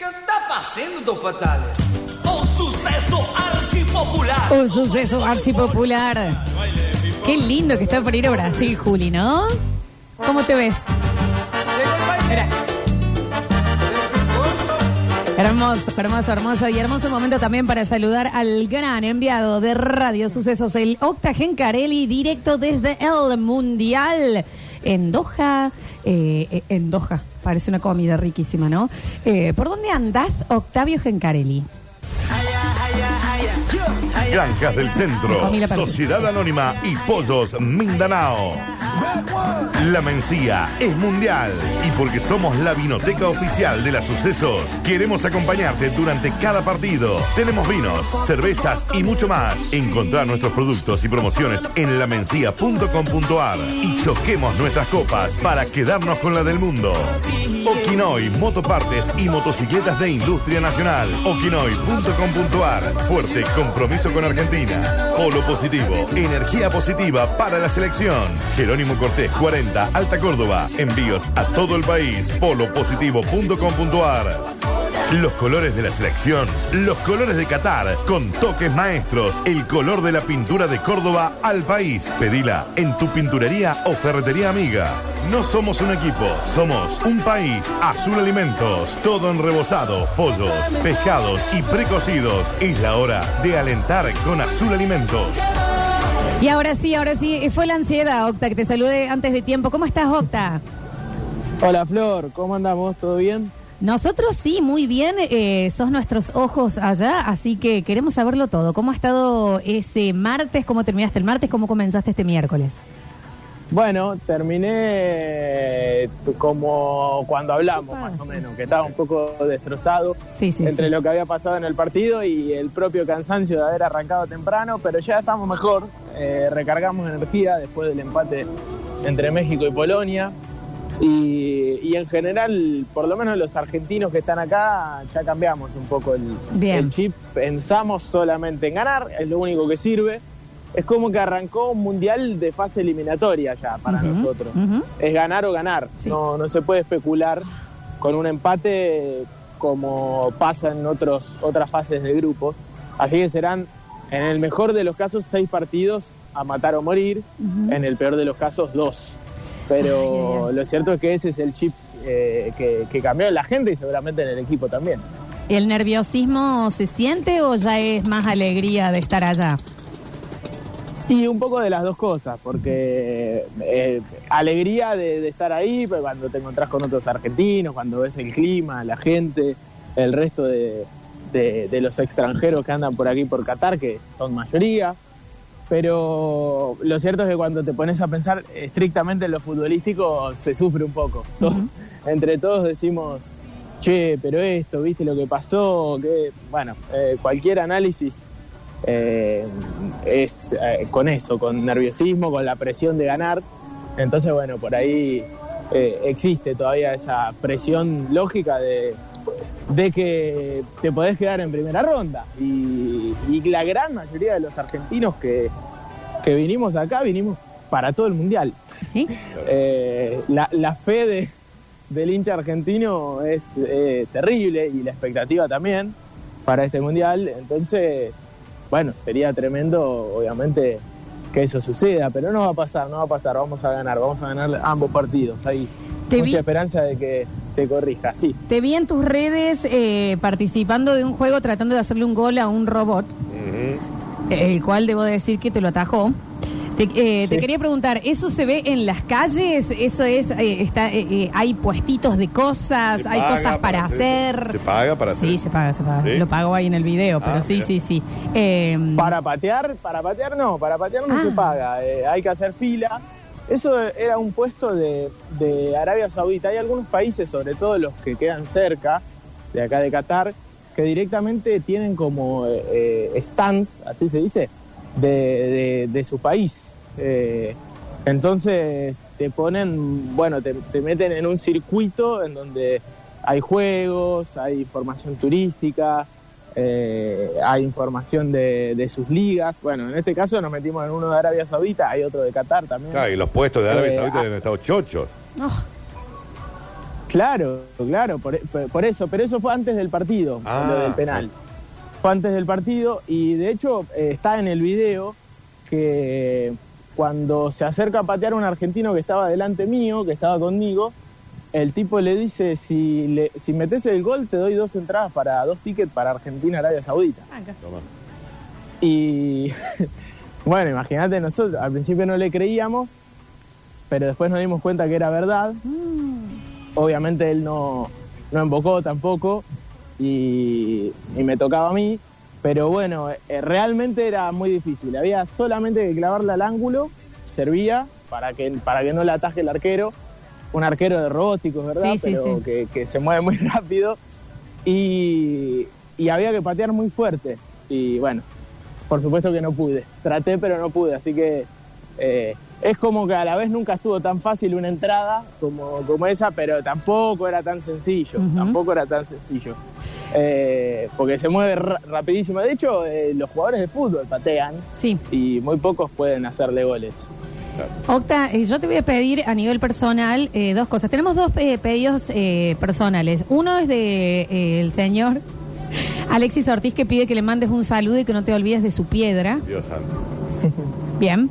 Que está fazendo, Fatale? O suceso archipopular. Un suceso archipopular. Qué lindo que está por ir a Brasil, Juli, ¿no? ¿Cómo te ves? Mira. Hermoso, hermoso, hermoso y hermoso momento también para saludar al gran enviado de Radio Sucesos, el Octagen Carelli, directo desde el Mundial en Doha, eh, en Doha, parece una comida riquísima, ¿no? Eh, ¿Por dónde andas, Octavio Gencarelli? Granjas del Centro. Sociedad Anónima y Pollos Mindanao. La Mencía es mundial y porque somos la vinoteca oficial de las sucesos, queremos acompañarte durante cada partido. Tenemos vinos, cervezas y mucho más. Encontrar nuestros productos y promociones en lamencia.com.ar y choquemos nuestras copas para quedarnos con la del mundo. Okinoy, motopartes y motocicletas de industria nacional. Okinoy.com.ar. Fuerte compromiso con Argentina. Polo positivo, energía positiva para la selección. Jerónimo Cortés 40, Alta Córdoba. Envíos a todo el país. Polopositivo.com.ar. Los colores de la selección, los colores de Qatar, con toques maestros, el color de la pintura de Córdoba al país. Pedila en tu pinturería o ferretería amiga. No somos un equipo, somos un país. Azul Alimentos, todo en rebozado, pollos, pescados y precocidos. Es la hora de alentar con Azul Alimentos. Y ahora sí, ahora sí, fue la ansiedad, Octa, que te salude antes de tiempo. ¿Cómo estás, Octa? Hola Flor, ¿cómo andamos? ¿Todo bien? Nosotros sí, muy bien, eh, sos nuestros ojos allá, así que queremos saberlo todo. ¿Cómo ha estado ese martes? ¿Cómo terminaste el martes? ¿Cómo comenzaste este miércoles? Bueno, terminé como cuando hablamos, más o menos, que estaba un poco destrozado Sí, sí, entre sí. lo que había pasado en el partido y el propio cansancio de haber arrancado temprano, pero ya estamos mejor, eh, recargamos energía después del empate entre México y Polonia. Y, y en general, por lo menos los argentinos que están acá, ya cambiamos un poco el, chip. Pensamos solamente en ganar, es lo único que sirve. Es como que arrancó un mundial de fase eliminatoria ya para nosotros. Es ganar o ganar. Sí. No, no se puede especular con un empate como pasa en otros, otras fases de grupos. Así que serán, en el mejor de los casos, seis partidos a matar o morir. En el peor de los casos, dos. Pero Ay, lo cierto es que ese es el chip eh, que, que cambió en la gente y seguramente en el equipo también. ¿El nerviosismo se siente o ya es más alegría de estar allá? Y un poco de las dos cosas, porque eh, alegría de, de estar ahí, pues, cuando te encontrás con otros argentinos, cuando ves el clima, la gente, el resto de, de- de los extranjeros que andan por aquí por Qatar, que son mayoría. Pero lo cierto es que cuando te pones a pensar estrictamente en lo futbolístico, se sufre un poco. Todos- Entre todos decimos, che, pero esto, viste lo que pasó, que bueno, eh, cualquier análisis eh, es eh, con eso, con nerviosismo, con la presión de ganar. Entonces, bueno, por ahí existe todavía esa presión lógica de, de que te podés quedar en primera ronda. Y, y la gran mayoría de los argentinos que, que vinimos acá, vinimos para todo el mundial. ¿Sí? Eh, la, la fe de, del hincha argentino es eh, terrible y la expectativa también para este mundial. Entonces, bueno, sería tremendo, obviamente, que eso suceda, pero no va a pasar, no va a pasar. Vamos a ganar, vamos a ganar ambos partidos. Hay Te mucha vi- esperanza de que se corrija, sí. Te vi en tus redes eh, participando de un juego tratando de hacerle un gol a un robot, el cual debo decir que te lo atajó. Te, eh, te quería preguntar, ¿eso se ve en las calles? ¿Eso es, eh, está, eh, eh, hay puestitos de cosas? Se ¿Hay cosas para, hacer. Se paga para hacer Sí, se paga, se paga. ¿Sí? Lo pago ahí en el video, Ah, pero sí, mira. sí, sí. Eh, Para patear, para patear no, para patear no Ah. se paga, eh, hay que hacer fila. Eso era un puesto de, de Arabia Saudita. Hay algunos países, sobre todo los que quedan cerca de acá de Qatar, que directamente tienen como eh, eh, stands, así se dice, de, de- su país. Eh, entonces te ponen, bueno, te, te meten en un circuito en donde hay juegos, hay información turística, eh, hay información de, de sus ligas. Bueno, en este caso nos metimos en uno de Arabia Saudita, hay otro de Qatar también. Claro, y los puestos de Arabia Eh, Saudita ah. han estado chochos. oh, Claro, claro, por, por- por eso, pero eso fue antes del partido, Ah, lo del penal. Fue antes del partido y de hecho eh, está en el video que cuando se acerca a patear un argentino que estaba delante mío, que estaba conmigo, el tipo le dice, si, le, si metes el gol te doy dos entradas para dos tickets para Argentina-Arabia Saudita. Acá. Toma. Y bueno, imagínate, nosotros al principio no le creíamos, pero después nos dimos cuenta que era verdad. Obviamente él no, no embocó tampoco y, y me tocaba a mí, pero bueno, eh, realmente era muy difícil. Había solamente que clavarla al ángulo, servía para que, para que no la ataje el arquero. Un arquero de robóticos, ¿verdad? Sí, sí, pero sí. Que, que se mueve muy rápido. Y, y había que patear muy fuerte. Y bueno, por supuesto que no pude. Traté, pero no pude. Así que eh, es como que a la vez nunca estuvo tan fácil una entrada como, como esa, pero tampoco era tan sencillo. Tampoco era tan sencillo. Eh, porque se mueve ra- rapidísimo. De hecho, eh, los jugadores de fútbol patean Sí. y muy pocos pueden hacerle goles. Octa, eh, yo te voy a pedir a nivel personal eh, dos cosas. Tenemos dos eh, pedidos eh, personales. Uno es de eh, el señor Alexis Ortiz que pide que le mandes un saludo y que no te olvides de su piedra. Dios santo. Bien.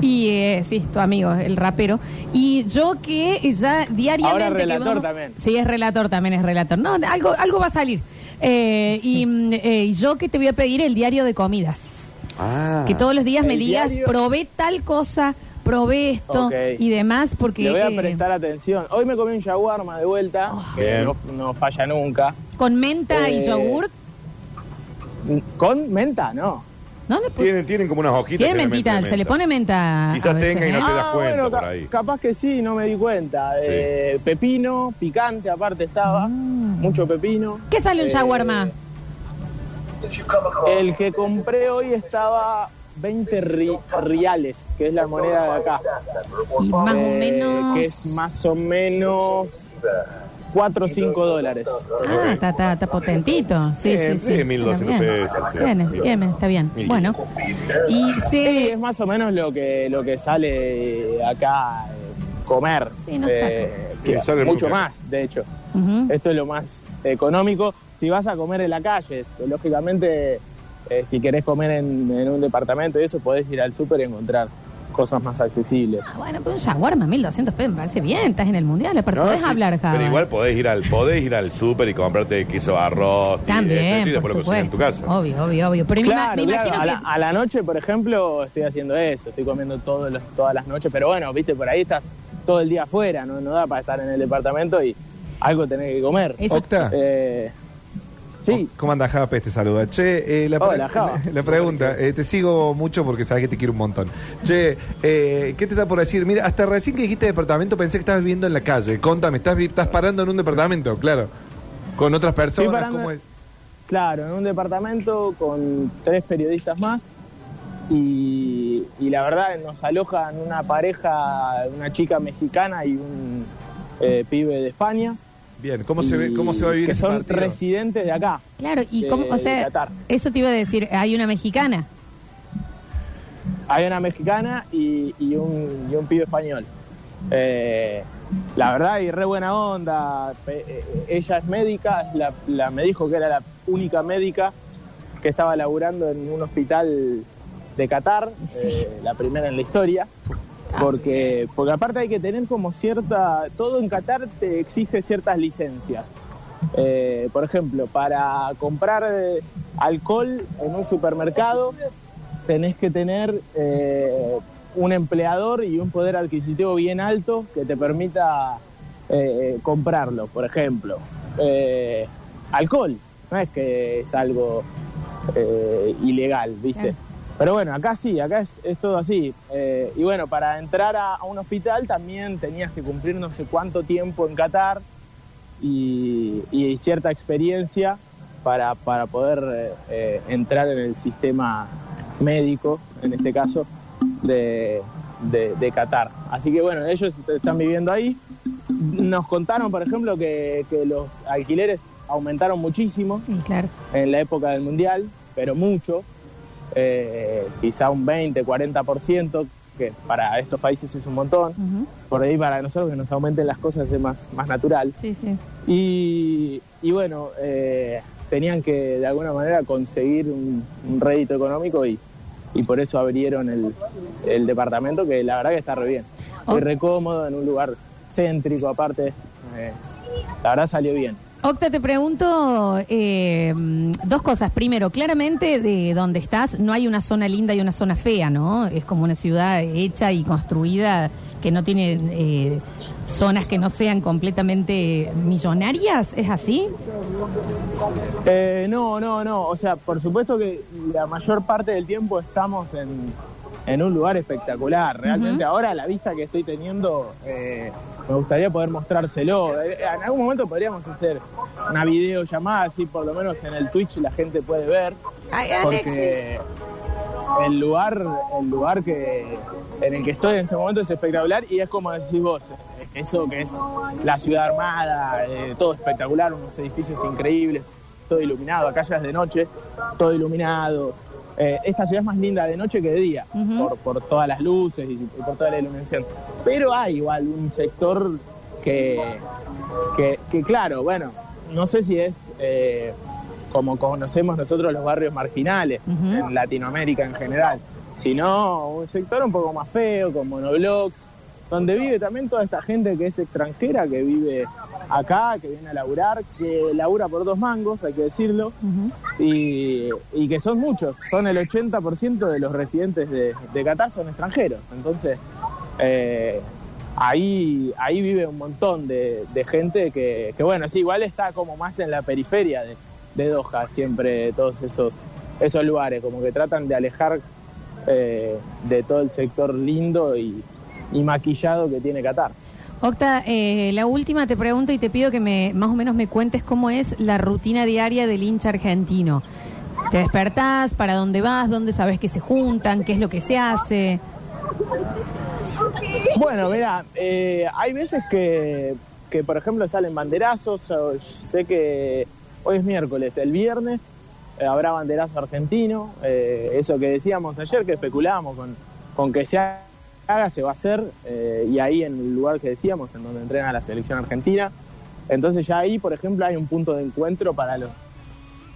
Y eh, sí, tu amigo, el rapero. Y yo que ya diariamente... Ahora que relator también. Sí, es relator, también es relator. No, algo, algo va a salir. Eh, y mm, eh, y yo que te voy a pedir el diario de comidas. Ah. Que todos los días me digas, diario- probé tal cosa, probé esto y demás, porque... Le voy a eh, prestar atención. Hoy me comí un shawarma de vuelta, que Bien. no, no falla nunca. Con menta y Eh, yogurt, ¿Con menta? No. ¿no? Le pu- Tienen, tienen como unas hojitas. Tiene que mentita, se le pone menta. Quizás a veces, tenga y no ¿eh? te das cuenta bueno, por ca- ahí. capaz que sí, no me di cuenta. Eh, pepino, picante aparte estaba, mucho pepino. ¿Qué sale un Eh, shawarma? El que compré hoy estaba 20 ri- reales, que es la moneda de acá. Y más o Eh, menos... Que es más o menos 4 o 5 dólares. Ah, está, está, está potentito. Sí, Bien, sí, sí. sí, 1.200 Bien. pesos. Bien, está bien. Bueno. Y Sí, es más o menos lo que lo que sale acá eh, comer. Sí, no está Eh, que sale mucho más, de hecho. Esto es lo más económico. Si vas a comer en la calle, lógicamente, eh, si querés comer en, en un departamento y eso, podés ir al súper y encontrar cosas más accesibles. Ah, bueno, pero un shawarma, 1200 pesos, me parece bien. Estás en el mundial, aparte No, podés sí, hablar, Java. Pero igual podés ir al podés ir al súper y comprarte queso arroz y, También, y después por lo cocinas en tu casa. Obvio, obvio, obvio. Pero Claro, me, claro, imagino a, que... la, a la noche, por ejemplo, estoy haciendo eso, estoy comiendo todos los- todas las noches, pero bueno, viste, por ahí estás todo el día afuera, no, no da para estar en el departamento y algo tenés que comer. Eso- Octa. Eh, sí, ¿Cómo anda Jape? Te saluda. Che, eh, la, pre- Hola, Java. la pregunta, eh, te sigo mucho porque sabes que te quiero un montón. Che, eh, ¿qué te está por decir? Mira, hasta recién que dijiste departamento pensé que estabas viviendo en la calle. Contame, ¿estás, vi- estás parando en un departamento? Claro. ¿Con otras personas? parando- ¿Cómo es? Claro, en un departamento con tres periodistas más y, y la verdad nos alojan una pareja, una chica mexicana y un eh, pibe de España. Bien, ¿cómo se, ve, y ¿cómo se va a vivir Que ese son partido? residentes de acá. Claro, y de- cómo, o sea, Qatar. eso te iba a decir, hay una mexicana. Hay una mexicana y, y un, y un pibe español. Eh, la verdad, y re buena onda. Pe- eh, ella es médica, es la, la- me dijo que era la única médica que estaba laburando en un hospital de Qatar, eh, la primera en la historia. Porque, porque aparte hay que tener como cierta. Todo en Qatar te exige ciertas licencias. Eh, por ejemplo, para comprar eh, alcohol en un supermercado tenés que tener eh, un empleador y un poder adquisitivo bien alto que te permita eh, comprarlo, por ejemplo. Eh, alcohol, no es que es algo ilegal, ¿viste? Pero bueno, acá sí, acá es, es todo así. Eh, y bueno, para entrar a, a un hospital también tenías que cumplir no sé cuánto tiempo en Qatar y, y cierta experiencia para, para poder eh, entrar en el sistema médico, en este caso, de, de, de Qatar. Así que bueno, ellos están viviendo ahí. Nos contaron, por ejemplo, que, que los alquileres aumentaron muchísimo Sí, claro. en la época del Mundial, pero mucho, eh, quizá un 20, 40%, que para estos países es un montón. Por ahí para nosotros que nos aumenten las cosas es más, más natural. Sí, sí. Y, y bueno, eh, tenían que de alguna manera conseguir un, un rédito económico y, y por eso abrieron el, el departamento que la verdad que está re bien. Oh. Es re cómodo, en un lugar céntrico aparte. eh, la verdad salió bien. Octa, te pregunto eh, dos cosas. Primero, claramente de donde estás no hay una zona linda y una zona fea, ¿no? Es como una ciudad hecha y construida que no tiene eh, zonas que no sean completamente millonarias, ¿es así? Eh, no, no, no. O sea, por supuesto que la mayor parte del tiempo estamos en, en un lugar espectacular. Realmente ahora la vista que estoy teniendo, eh, me gustaría poder mostrárselo. Eh, En algún momento podríamos hacer una videollamada, así por lo menos en el Twitch la gente puede ver. Ay, Porque el lugar, el lugar que en el que estoy en este momento es espectacular y es como decís vos, eh, eso que es la ciudad armada, eh, todo espectacular, unos edificios increíbles, todo iluminado, acá ya es de noche, todo iluminado. Eh, esta ciudad es más linda de noche que de día, por, por todas las luces y, y por toda la iluminación. Pero hay igual un sector que, que, que claro, bueno, no sé si es eh, como conocemos nosotros los barrios marginales en Latinoamérica en general, sino un sector un poco más feo, con monoblocks, donde vive también toda esta gente que es extranjera, que vive acá, que viene a laburar, que labura por dos mangos, hay que decirlo, y, y que son muchos, son el 80% de los residentes de, de Qatar son extranjeros. Entonces, eh, ahí, ahí vive un montón de, de gente que, que, bueno, sí, igual está como más en la periferia de, de Doha, siempre todos esos, esos lugares, como que tratan de alejar eh, de todo el sector lindo y, y maquillado que tiene Qatar. Octa, eh, la última te pregunto y te pido que me más o menos me cuentes cómo es la rutina diaria del hincha argentino. ¿Te despertás? ¿Para dónde vas? ¿Dónde sabes que se juntan? ¿Qué es lo que se hace? Bueno, mira, eh, hay veces que, que, por ejemplo, salen banderazos. sé que hoy es miércoles, el viernes eh, habrá banderazo argentino. eh, eso que decíamos ayer, que especulábamos con, con que se haga, se va a hacer. eh, y ahí en el lugar que decíamos, en donde entrena la selección argentina. Entonces ya ahí, por ejemplo, hay un punto de encuentro para los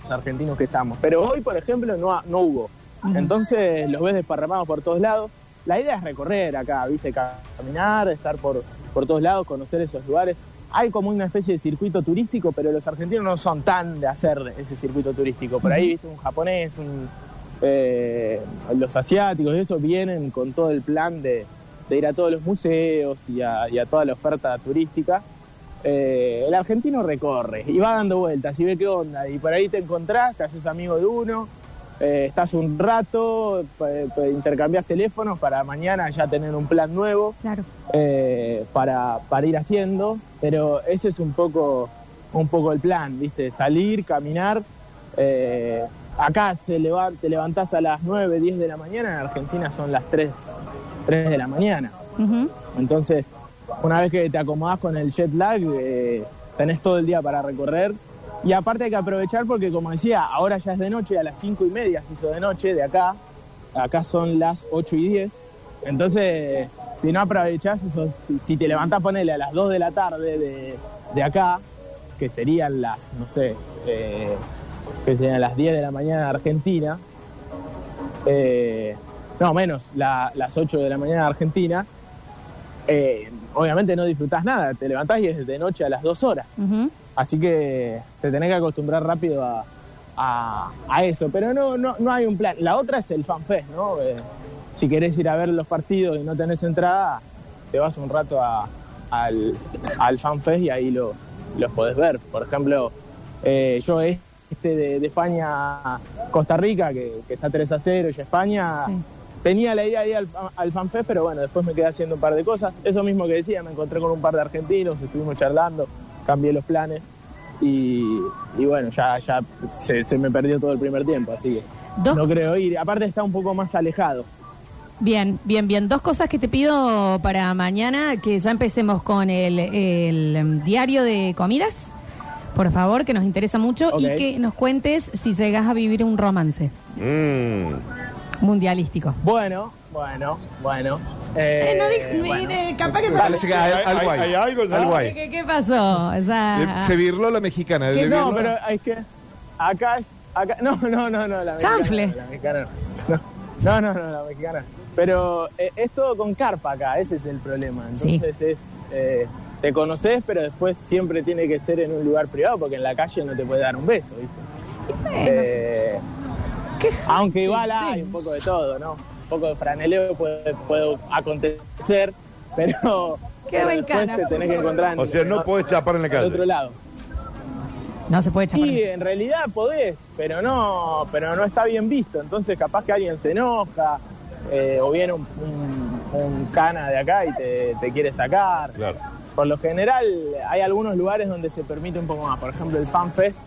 argentinos que estamos. Pero hoy, por ejemplo, no, no hubo. Entonces los ves desparramados por todos lados. La idea es recorrer acá, viste, caminar, estar por, por todos lados, conocer esos lugares. Hay como una especie de circuito turístico, pero los argentinos no son tan de hacer ese circuito turístico. Por ahí, viste, un japonés, un, eh, los asiáticos, y eso vienen con todo el plan de, de ir a todos los museos y a, y a toda la oferta turística. Eh, el argentino recorre y va dando vueltas y ve qué onda. Y por ahí te encontrás, te haces amigo de uno, eh, estás un rato, eh, intercambias teléfonos para mañana ya tener un plan nuevo Claro. eh, para, para ir haciendo. Pero ese es un poco, un poco el plan, ¿viste? Salir, caminar. eh, acá se te levantás a las 9, 10 de la mañana, en Argentina son las 3, 3 de la mañana. Ujú. Entonces, una vez que te acomodás con el jet lag, eh, tenés todo el día para recorrer. Y aparte hay que aprovechar porque, como decía, ahora ya es de noche, a las 5 y media se hizo de noche de acá. Acá son las 8 y 10. Entonces, si no aprovechás, eso, si, si te levantás, ponele a las 2 de la tarde de, de acá, que serían las, no sé, eh, que serían las 10 de la mañana de Argentina, eh, no, menos, la- las 8 de la mañana de Argentina, eh, obviamente no disfrutás nada, te levantás y es de noche a las 2 horas. Así que te tenés que acostumbrar rápido a, a- a eso. Pero no, no, no hay un plan. La otra es el fanfest, ¿no? Eh, si querés ir a ver los partidos y no tenés entrada, te vas un rato a- al, al fanfest y ahí los, los podés ver. Por ejemplo, eh, yo este de, de España a Costa Rica, que, que está 3 a 0 y España... Sí. Tenía la idea de ir al, al FanFest, pero bueno, después me quedé haciendo un par de cosas. Eso mismo que decía, me encontré con un par de argentinos, estuvimos charlando, cambié los planes y, y bueno, ya, ya se, se me perdió todo el primer tiempo, así que Dos- no creo ir. Aparte está un poco más alejado. Bien, bien, bien. Dos cosas que te pido para mañana, que ya empecemos con el, el, em, diario de comidas, por favor, que nos interesa mucho, y que nos cuentes si llegas a vivir un romance. Mm. mundialístico. Bueno, bueno, bueno. Eh, Eh, no dije- bueno. mire, capaz que Parece que hay, ¿Hay- algo hay- hay. hay algo ya? Algo hay. ¿Qué, qué pasó? O sea, Le- Se virló la mexicana. ¿Qué le no, No, pero es que acá es. Acá, no, no, no, no. La Chanfle. no, La mexicana no. No, no, no, la mexicana. Pero eh, es todo con carpa acá, ese es el problema. Sí. Entonces es. eh, te conoces, pero después siempre tiene que ser en un lugar privado porque en la calle no te puede dar un beso, ¿viste? bueno, Eh, qué aunque igual hay un poco de todo, ¿no? Un poco de franeleo puede, puede acontecer, pero, Quedó pero en después cara. te tenés que encontrar en, O sea, no podés chapar en la al otro calle. lado. no se puede chapar. Y en realidad podés, pero no, pero no está bien visto. Entonces capaz que alguien se enoja eh, o viene un, un- un cana de acá y te, te quiere sacar. Claro. Por lo general hay algunos lugares donde se permite un poco más. Por ejemplo el FanFest,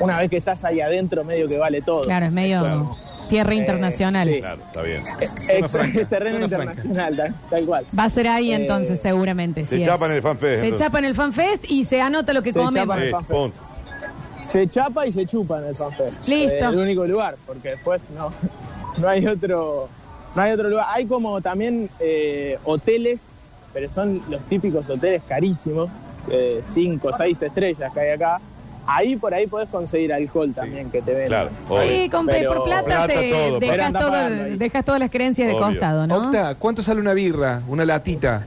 una vez que estás ahí adentro medio que vale todo. Claro, es medio Claro. tierra Eh, internacional. sí. Claro, está bien. Es terreno internacional, tal, tal cual. Va a ser ahí Eh, entonces, seguramente. Se sí es. chapan en el fanfest. Se entonces. chapa en el fanfest y se anota lo que Se comemos. chapa el. Se chapa y se chupa en el FanFest. Listo. Es el único lugar, porque después no, no hay otro no hay otro lugar. Hay como también eh, hoteles, pero son los típicos hoteles carísimos, eh, cinco, seis estrellas que hay acá. Ahí por ahí podés conseguir alcohol también que te venden. Claro. Sí, con Pero- por plata, Plata se- todo, dejas, todo- dejas todas las creencias de costado, ¿no? Octa, ¿cuánto sale una birra? Una latita.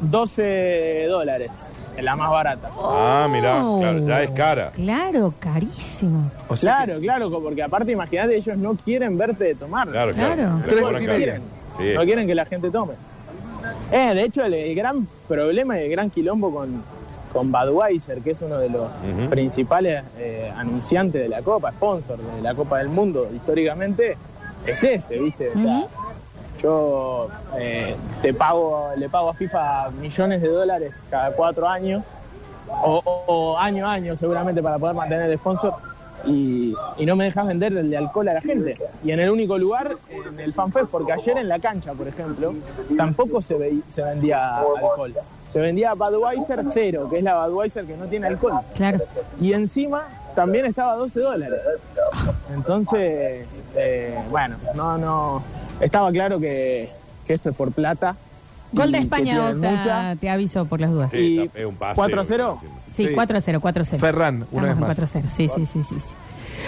12 dólares, es la más barata. Ah, mirá, Oh, claro, ya es cara. Claro, carísimo. O sea Claro, claro, porque aparte imagínate, ellos no quieren verte tomar. Claro, claro. Media. Sí. No quieren que la gente tome. Eh, de hecho, el, el gran problema y el gran quilombo con, con Budweiser, que es uno de los principales eh, anunciantes de la Copa, sponsor de la Copa del Mundo históricamente, es ese, ¿viste? O sea, Ujú. Yo eh, te pago, le pago a FIFA millones de dólares cada cuatro años, o, o- o año a año seguramente para poder mantener el sponsor, y, y no me dejas vender el de alcohol a la gente. Y en el único lugar, en el FanFest, porque ayer en la cancha, por ejemplo, tampoco se, ve- se vendía alcohol. Se vendía Budweiser cero, que es la Budweiser que no tiene alcohol. Claro. Y encima también estaba a 12 dólares. Entonces, eh, bueno, no, no. Estaba claro que, que esto es por plata. Gol de España, mucha. te aviso por las dudas. Sí, Y está- es un paseo. 4 a 0. Sí, Sí. 4 a 0, 4 a 0. Ferran, una vez más. 4 a 0, sí, sí, sí, sí. sí.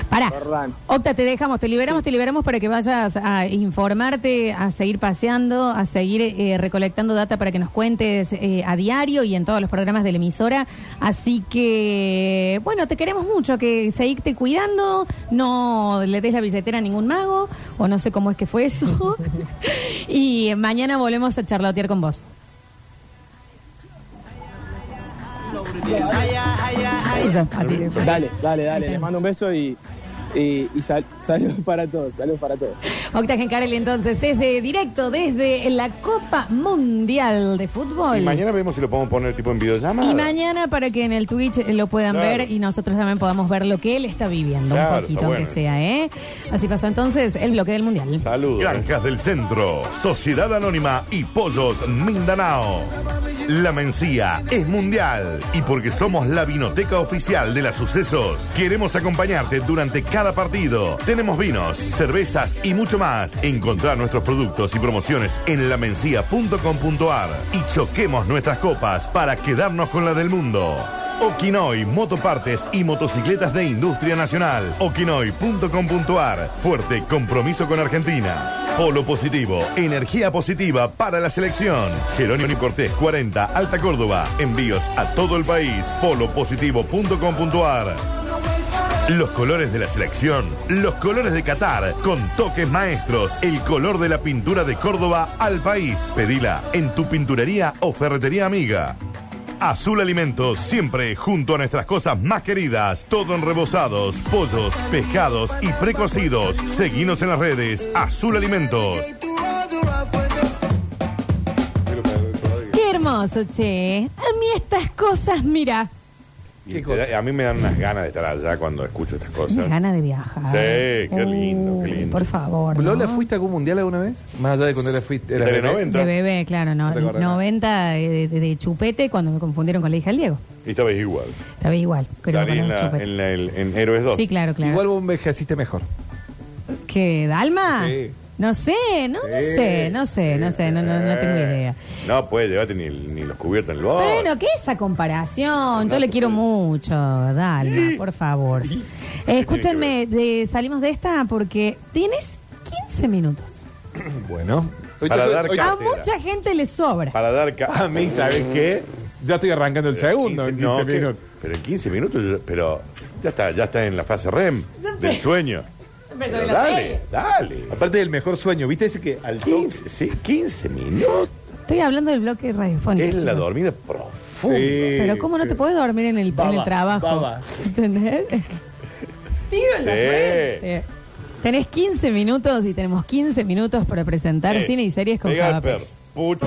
Pará, Ferran. Octa, te dejamos, te liberamos, te liberamos para que vayas a informarte, a seguir paseando, a seguir eh, recolectando data para que nos cuentes eh, a diario y en todos los programas de la emisora. Así que, bueno, te queremos mucho, que seguirte cuidando, no le des la billetera a ningún mago, o no sé cómo es que fue eso. y mañana volvemos a charlotear con vos. Dale, dale, dale. Les mando un beso y, y, y sal- saludos para todos. Saludos para todos. Octa Gencarelli, entonces, desde directo, desde la Copa Mundial de Fútbol. Y mañana vemos si lo podemos poner tipo en videollamada. Y mañana para que en el Twitch eh, lo puedan Claro. ver y nosotros también podamos ver lo que él está viviendo, Claro, un poquito bueno. sea, ¿eh? Así pasó entonces el bloque del Mundial. Saludos. Granjas del Centro, Sociedad Anónima y Pollos Mindanao. La Mencía es mundial y porque somos la vinoteca oficial de las sucesos, queremos acompañarte durante cada partido. Tenemos vinos, cervezas y mucho más. Encontrar nuestros productos y promociones en lamencia.com.ar y choquemos nuestras copas para quedarnos con la del mundo. Okinoy, motopartes y motocicletas de industria nacional. Okinoy.com.ar. Fuerte compromiso con Argentina. Polo positivo, energía positiva para la selección. Jerónimo Cortés 40, Alta Córdoba. Envíos a todo el país. Polopositivo.com.ar. Los colores de la selección, los colores de Qatar, con toques maestros, el color de la pintura de Córdoba al país. Pedila en tu pinturería o ferretería amiga. Azul Alimentos, siempre junto a nuestras cosas más queridas, todo en rebozados, pollos, pescados y precocidos. Seguinos en las redes, Azul Alimentos. Qué hermoso, che. A mí estas cosas, mira, Y te- A mí me dan unas ganas de estar allá cuando escucho estas cosas. gana de viajar. Sí, qué lindo, qué Uy, lindo. Por favor. ¿Lola, ¿no? fuiste a algún mundial alguna vez? Más allá de cuando era fuiste. eras ¿De bebé. 90? De bebé, claro, no, No te acordás nada. 90 de, de- de chupete cuando me confundieron con la hija del Diego. Y esta vez igual. Estaba igual. creo, Salí con en, el la- chupete. en la- el- en Héroes 2. Sí, claro, claro. Igual vos envejeciste mejor. ¿Qué, Dalma? Sí. No sé, no, no Sí, sé, no sé, no sé, no, no, no tengo idea. No puede llevarte ni, ni los cubiertos en el bol. Bueno, ¿qué es esa comparación? Yo le quiero mucho, Dalma, por favor. Eh, escúchenme, de- salimos de esta porque tienes 15 minutos. Bueno. Hoy Para te- dar hoy- A mucha gente le sobra. Para dar ca- A mí, ¿sabes qué? Ya estoy arrancando el segundo en 15 no, minutos. Pero en 15 minutos, yo- pero ya está, ya está en la fase REM del sueño. Empezó Pero la dale, serie. dale. Aparte del mejor sueño, ¿viste ese que al toque? 15, sí, 15 minutos. Estoy hablando del bloque radiofónico. Es la chicos. dormida profunda. Sí. Pero ¿cómo no te puedes dormir en el, en el trabajo? baba. ¿Entendés? Tiro en la Sí. frente. Tenés 15 minutos y tenemos 15 minutos para presentar Eh, cine y series con pega Javapes. Pucho.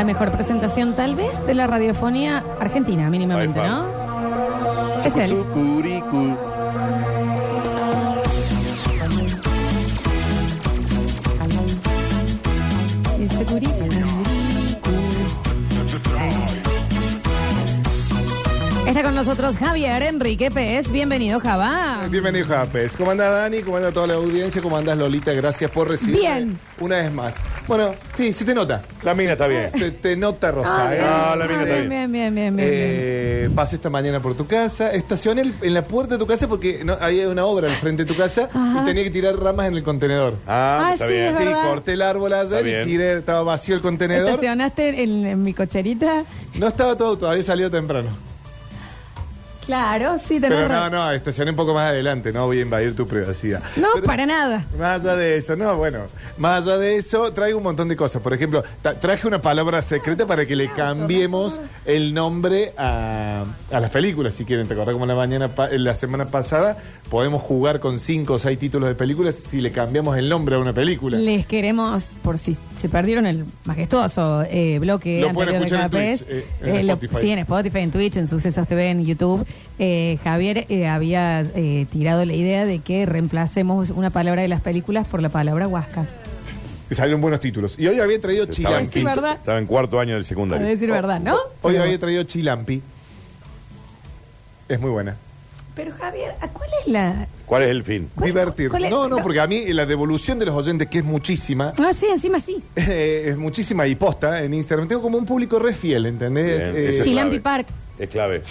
La mejor presentación tal vez de la radiofonía argentina, mínimamente, ¿no? Es él. Sucuricu. Está con nosotros Javier Enrique Pérez. Bienvenido, Java. Bienvenido, Japes. ¿Cómo anda Dani? ¿Cómo anda toda la audiencia? ¿Cómo andas, Lolita? Gracias por recibirme Bien. una vez más. Bueno, sí, se te nota. La mina está bien. Se te nota, Rosa. Ah, ¿eh? bien. Ah, la mina Ah, está bien, bien. bien, bien, bien, bien, bien. Eh, pasé esta mañana por tu casa, estacioné el- en la puerta de tu casa porque no, había una obra al frente de tu casa Ajá. y tenía que tirar ramas en el contenedor. Ah, Ah, está sí, bien. es Sí, verdad. corté el árbol Está ayer y tiré, estaba vacío el contenedor. ¿Estacionaste en, en mi cocherita? No estaba todo, todavía salió temprano. Claro, sí, tenés Pero no, razón. no, estacioné un poco más adelante, no voy a invadir tu privacidad. No, Pero- para nada. Más allá de eso, no, bueno, más allá de eso, traigo un montón de cosas. Por ejemplo, ta- traje una palabra secreta para que le cambiemos el nombre a, a las películas, si quieren. ¿Te acordás como la, mañana pa- la semana pasada? Podemos jugar con cinco o seis títulos de películas si le cambiamos el nombre a una película. Les queremos, por si se perdieron el majestuoso eh, bloque Lo pueden anterior de escuchar en Twitch, eh, en lo- Spotify. sí, en Spotify, en Twitch, en Sucesos TV, en YouTube. Eh, Javier eh, había eh, tirado la idea de que reemplacemos una palabra de las películas por la palabra huasca. Y Salieron buenos títulos. Y hoy había traído Estaba en, Sí, Chilampi. estaba en cuarto año del A secundario. decir verdad, ¿no? Hoy Pero- había traído Chilampi. Es muy buena. Pero Javier, ¿a ¿cuál es la...? ¿Cuál es el fin? ¿Cuál- Divertir. cuál es- No, no, no. porque a mí la devolución de los oyentes, que es muchísima, Ah, sí, encima sí. Eh, es muchísima y posta en Instagram. Tengo como un público re fiel, ¿entendés? Bien, Eh, es Chilampi clave. Park. Es clave.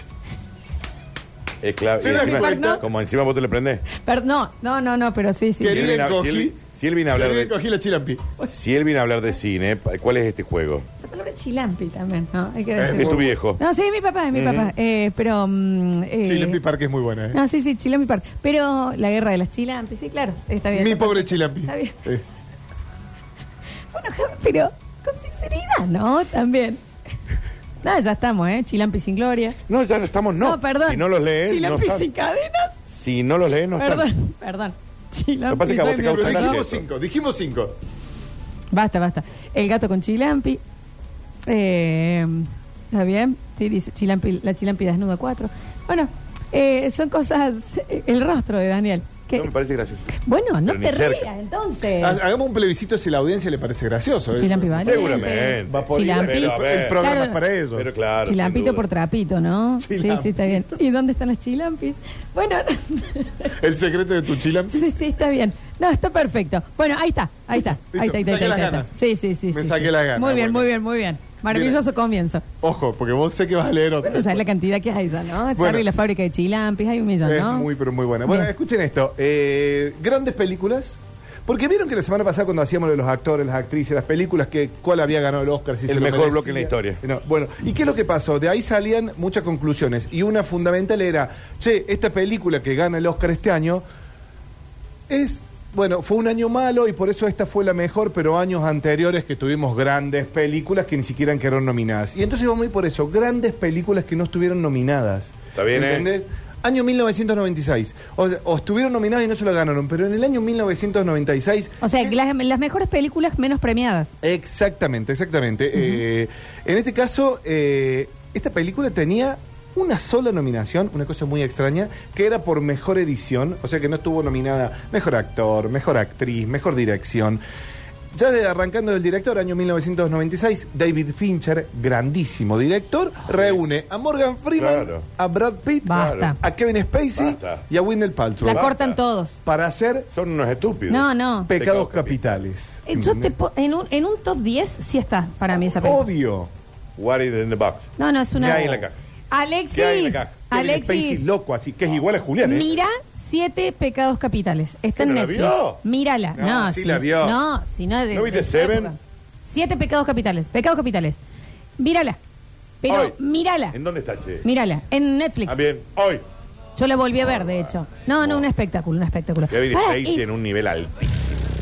Es clave. Y encima. Como encima vos te le prendés. Pero, no, no, no, no, pero sí, sí. Si él, viene a, si él- cogí- si él viene a hablar de, cogí la chilampi. si él viene a hablar de cine, pa- ¿cuál es este juego? La palabra chilampi también, ¿no? Hay que Eh, decirlo. Es tu viejo. No, sí, mi papá, es mi Ujú. papá. Eh, pero. mm, eh, Chilampi Park es muy buena. ¿eh? No, sí, sí, Chilampi Park. Pero la guerra de las chilampis, sí, claro. Está bien. Mi está pobre perfecto. Chilampi. Está bien. Eh, Bueno, Javi, pero con sinceridad, ¿no? También. Nada, ya estamos, ¿eh? Chilampi sin gloria. No, ya no estamos, no. perdón. Si no los lees, no Chilampi están. sin cadenas. Si no los lees, no están. Perdón, perdón. Chilampi. Lo que pasa es que a vos te causa gracia. dijimos cinco, dijimos cinco. Basta, basta. El gato con Chilampi. Eh, ¿Está bien? Sí, dice Chilampi, la Chilampi desnuda 4. Bueno, eh, son cosas. El rostro de Daniel. ¿Qué? No me parece gracioso. Bueno, no Pero te ni cerca. rías entonces. Ha- Hagamos un plebiscito si la audiencia le parece gracioso. ¿eh? Chilampi vale. Seguramente. Va por ahí, Chilampi. Pero, a ver. El programa Claro. es para ellos. Pero claro. sin Chilampito duda. por trapito, ¿no? Sí, Chilampito. sí, está bien. ¿Y dónde están los chilampis? Bueno, El secreto de tu chilampi. sí, sí, está bien. No, está perfecto. Bueno, ahí está, ahí está. Listo, Ahí está, ahí está, saqué ahí las está, ahí ganas. está. Sí, sí, sí. Me sí, saqué sí. las ganas, Muy bien, bueno. muy bien, muy bien. Maravilloso comienzo. Ojo, porque vos sé que vas a leer otro. Bueno, sabes la cantidad que hay ya, ¿no? Bueno. Charlie y la fábrica de chilampis, hay un millón, Es ¿no? muy, pero muy buena. Bueno, Bien. escuchen esto. Eh, grandes películas. Porque vieron que la semana pasada cuando hacíamos lo de los actores, las actrices, las películas, que cuál había ganado el Oscar, si El se mejor bloque en la historia. No, bueno, ¿y qué es lo que pasó? De ahí salían muchas conclusiones. Y una fundamental era, che, esta película que gana el Oscar este año es, bueno, fue un año malo y por eso esta fue la mejor, pero años anteriores que tuvimos grandes películas que ni siquiera quedaron nominadas. Y entonces vamos a ir por eso, grandes películas que no estuvieron nominadas. Está bien, ¿eh? ¿Entendés? Año 1996. O, o estuvieron nominados y no se lo ganaron, pero en el año 1996... O sea, las, las mejores películas menos premiadas. Exactamente, exactamente. Eh, en este caso, eh, esta película tenía una sola nominación, una cosa muy extraña, que era por mejor edición, o sea que no estuvo nominada mejor actor, mejor actriz, mejor dirección. Ya de arrancando del director, año 1996, David Fincher, grandísimo director, reúne a Morgan Freeman, Claro. a Brad Pitt, Basta. a Kevin Spacey Basta. y a Wendell Paltrow La cortan todos. para hacer Son unos estúpidos. No, no. pecados Pecados capitales. Eh, Yo te po- en, un, en un top 10 sí está para mí esa película. Obvio. What is in the box? No, no, es una... ¿Qué hay en la caja? Alexis, ¿Qué hay? Kevin Spacey Alexis, loco, así que es igual a Julián. ¿eh? mira Siete Pecados Capitales. Está ¿Que en no la Netflix. vio? Mírala. No, No, sí la vio. No, si no... de- ¿No viste de Seven? época. Siete Pecados Capitales. Pecados Capitales. Mírala. Pero Hoy. mírala. ¿En dónde está, che? Mírala. En Netflix. Ah, bien. Hoy. Yo la volví a ver, de hecho. No, no, un espectáculo, un espectáculo. Kevin Para, Spacey y- en un nivel altísimo.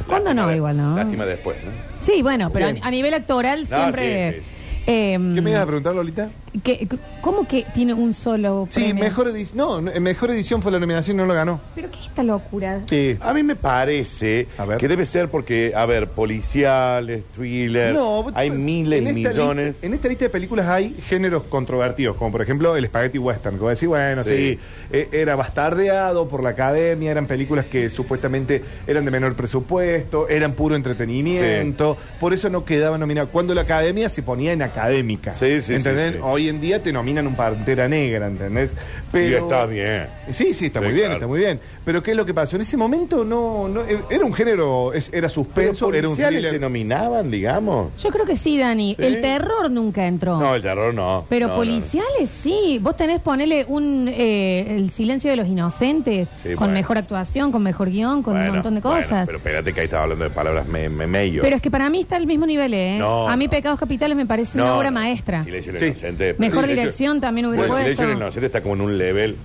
¿Cuándo no? Lástima de- Igual, ¿no? Lástima después, ¿no? Sí, bueno, pero Bien. a, a nivel actoral No, siempre... sí, sí, sí. eh, ¿Qué me ibas a preguntar, Lolita? Que- ¿Cómo que tiene un solo Sí, premio? mejor edición. No, no, en mejor edición fue la nominación y no lo ganó. ¿Pero qué es esta locura? Sí. A mí me parece A ver. que debe ser porque, a ver, policiales, thriller, No, hay tú- miles, en esta millones. lista- en esta lista de películas hay géneros controvertidos, como por ejemplo el Spaghetti Western. Que voy a decir, bueno, sí, Sí. eh, era bastardeado por la academia, eran películas que supuestamente eran de menor presupuesto, eran puro entretenimiento, por eso no quedaban nominados. Cuando la academia se ponía en académica. Sí, sí, ¿Entendés? sí, sí. Hoy en día te nominan un Pantera Negra, ¿entendés? Y está bien. Sí, sí, está Sí, muy bien, claro. está muy bien. Pero ¿qué es lo que pasó? En ese momento no, no eh, era un género, era Pero suspenso, era un policiales thriller. se nominaban, digamos. Yo creo que sí, Dani. Sí. El terror nunca entró. No, el terror no. Pero No, no, no. policiales sí. Vos tenés ponerle un eh, el silencio de los inocentes Sí, con bueno. mejor actuación, con mejor guion, con Bueno, un montón de bueno, cosas. pero espérate que ahí estaba hablando de palabras me, me mello. Pero es que para mí está al mismo nivel, ¿eh? No, a mí no. Pecados Capitales me parece No, una obra no. maestra. Silencio del Sí. Mejor Silencio- dirección también hubiera Bueno, puesto. Silencio inocente está como en un level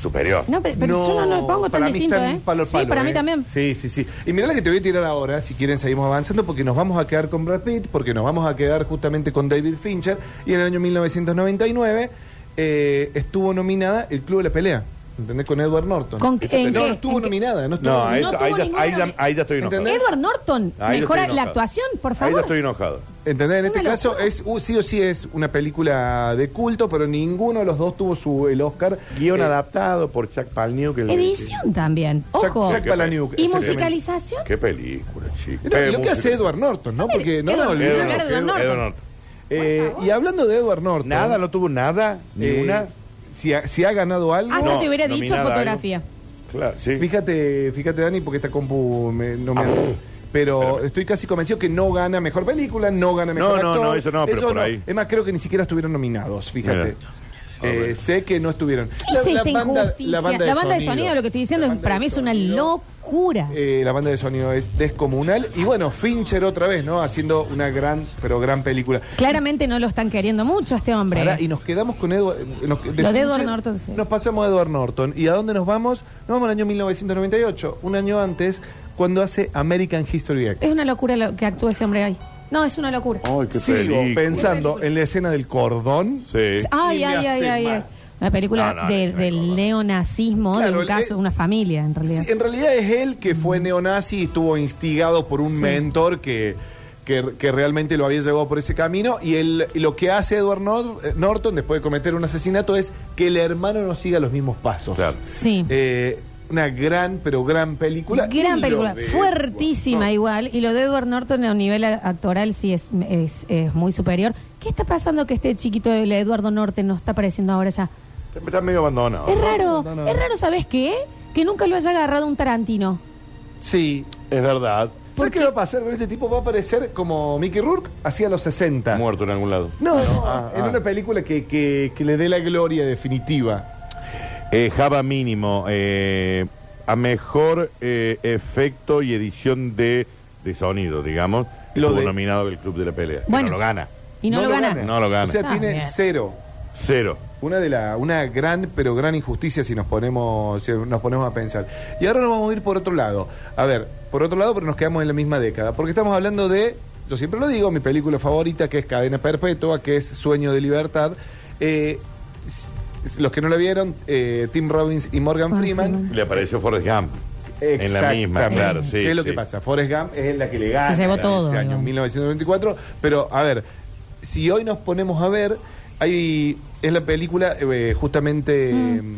superior. No, pero, pero yo no lo pongo tan para mí distinto, están ¿eh? palo a sí, palo, para mí ¿eh? también. Sí, sí, sí. Y mira la que te voy a tirar ahora, si quieren seguimos avanzando, porque nos vamos a quedar con Brad Pitt, porque nos vamos a quedar justamente con David Fincher, y en el año 1999 eh, estuvo nominada El Club de la Pelea, ¿entendés? Con Edward Norton. ¿Con- Eso en te- no, qué? no estuvo nominada, no estuvo No, nominada. eso- ahí, ya, ahí, ya, ahí estoy enojado. ¿Entendés? Edward Norton, Ahí mejora la actuación, por Ahí favor. ya estoy enojado. ¿Entendés? En este caso es uh, sí o sí es una película de culto, pero ninguno de los dos tuvo su el Oscar. Guión Eh, adaptado por Chuck Palahniuk. Edición también, Chuck- ojo. Chuck Palahniuk, y musicalización. Qué película, chico. No, lo que hace. Edward Norton, ¿no? Porque no, Edward- no, Norton. Edward Norton. Eh, y hablando de Edward Norton. Nada, no tuvo nada, ni eh, una. Si ha, si ha ganado algo. Hasta No, Ah, te hubiera dicho nominada fotografía. Claro, sí. Fíjate, fíjate, Dani, porque esta compu me- no me. Ah, pero espérame. estoy casi convencido que no gana mejor película, no gana mejor No, no, actor. no, eso no, pero por ahí. Es más, creo que ni siquiera estuvieron nominados, fíjate. Mira. Eh, ver. sé que no estuvieron. ¿Qué es esta injusticia? La banda, de, sonido, lo que estoy diciendo, La es- para mí es una locura. Eh, la banda de sonido es descomunal. Y bueno, Fincher otra vez, ¿no? Haciendo una gran, pero gran película. Claramente no lo están queriendo mucho a este hombre. Y nos quedamos con Edward. eh, Lo de Edward Norton, sí. Nos pasamos a Edward Norton. ¿Y a dónde nos vamos? Nos vamos al año 1998, un año antes, cuando hace American History X. Es una locura lo que actúa ese hombre ahí. No, es una locura. Ay, qué Sigo película. pensando en la escena del cordón. Sí. Ay, y me ay, ay, ay, mal. ay. Una película No, no, de- no, no, del neonazismo, Claro, de un el- caso, de una familia, en realidad. Sí, en realidad es él que fue neonazi y estuvo instigado por un Sí. mentor que, que, que realmente lo había llevado por ese camino. Y él, y lo que hace Edward Nor- eh, Norton después de cometer un asesinato es que el hermano no siga los mismos pasos. Claro. Sí. Eh, una gran, pero gran película. Gran película, de- fuertísima No, igual. Y lo de Edward Norton a nivel a- actoral sí es, es, es muy superior. ¿Qué está pasando que este chiquito, el Eduardo Norton, no está apareciendo ahora ya? Está medio abandonado. Es raro, no, no. es raro, ¿sabes qué? Que nunca lo haya agarrado un Tarantino. Sí. Es verdad. ¿Sabes qué va a pasar con este tipo? Va a aparecer como Mickey Rourke hacía los 60. Muerto en algún lado. No, no, Ah, en ah. una película que, que, que le dé la gloria definitiva. Eh, Java mínimo. eh, a mejor eh, efecto y edición de, de sonido, digamos. Lo Estuvo de- nominado el Club de la Pelea. que Bueno. no lo gana. Y no, lo, gana. No lo gana. O sea, Ah, tiene bien. cero. Cero. Una de la, una gran, pero gran injusticia si nos ponemos, si nos ponemos a pensar. Y ahora nos vamos a ir por otro lado. A ver, por otro lado, pero nos quedamos en la misma década. Porque estamos hablando de, yo siempre lo digo, mi película favorita, que es Cadena Perpetua, que es Sueño de Libertad. Eh, s- los que no la vieron, eh, Tim Robbins y Morgan Morgan Freeman. Le apareció Forrest Gump. En la misma, claro, sí. ¿Qué es lo sí. que pasa? Forrest Gump es la que le gana Se llevó ese año, digamos. 1994. Pero, a ver, si hoy nos ponemos a ver, hay es la película, eh, justamente, Mm.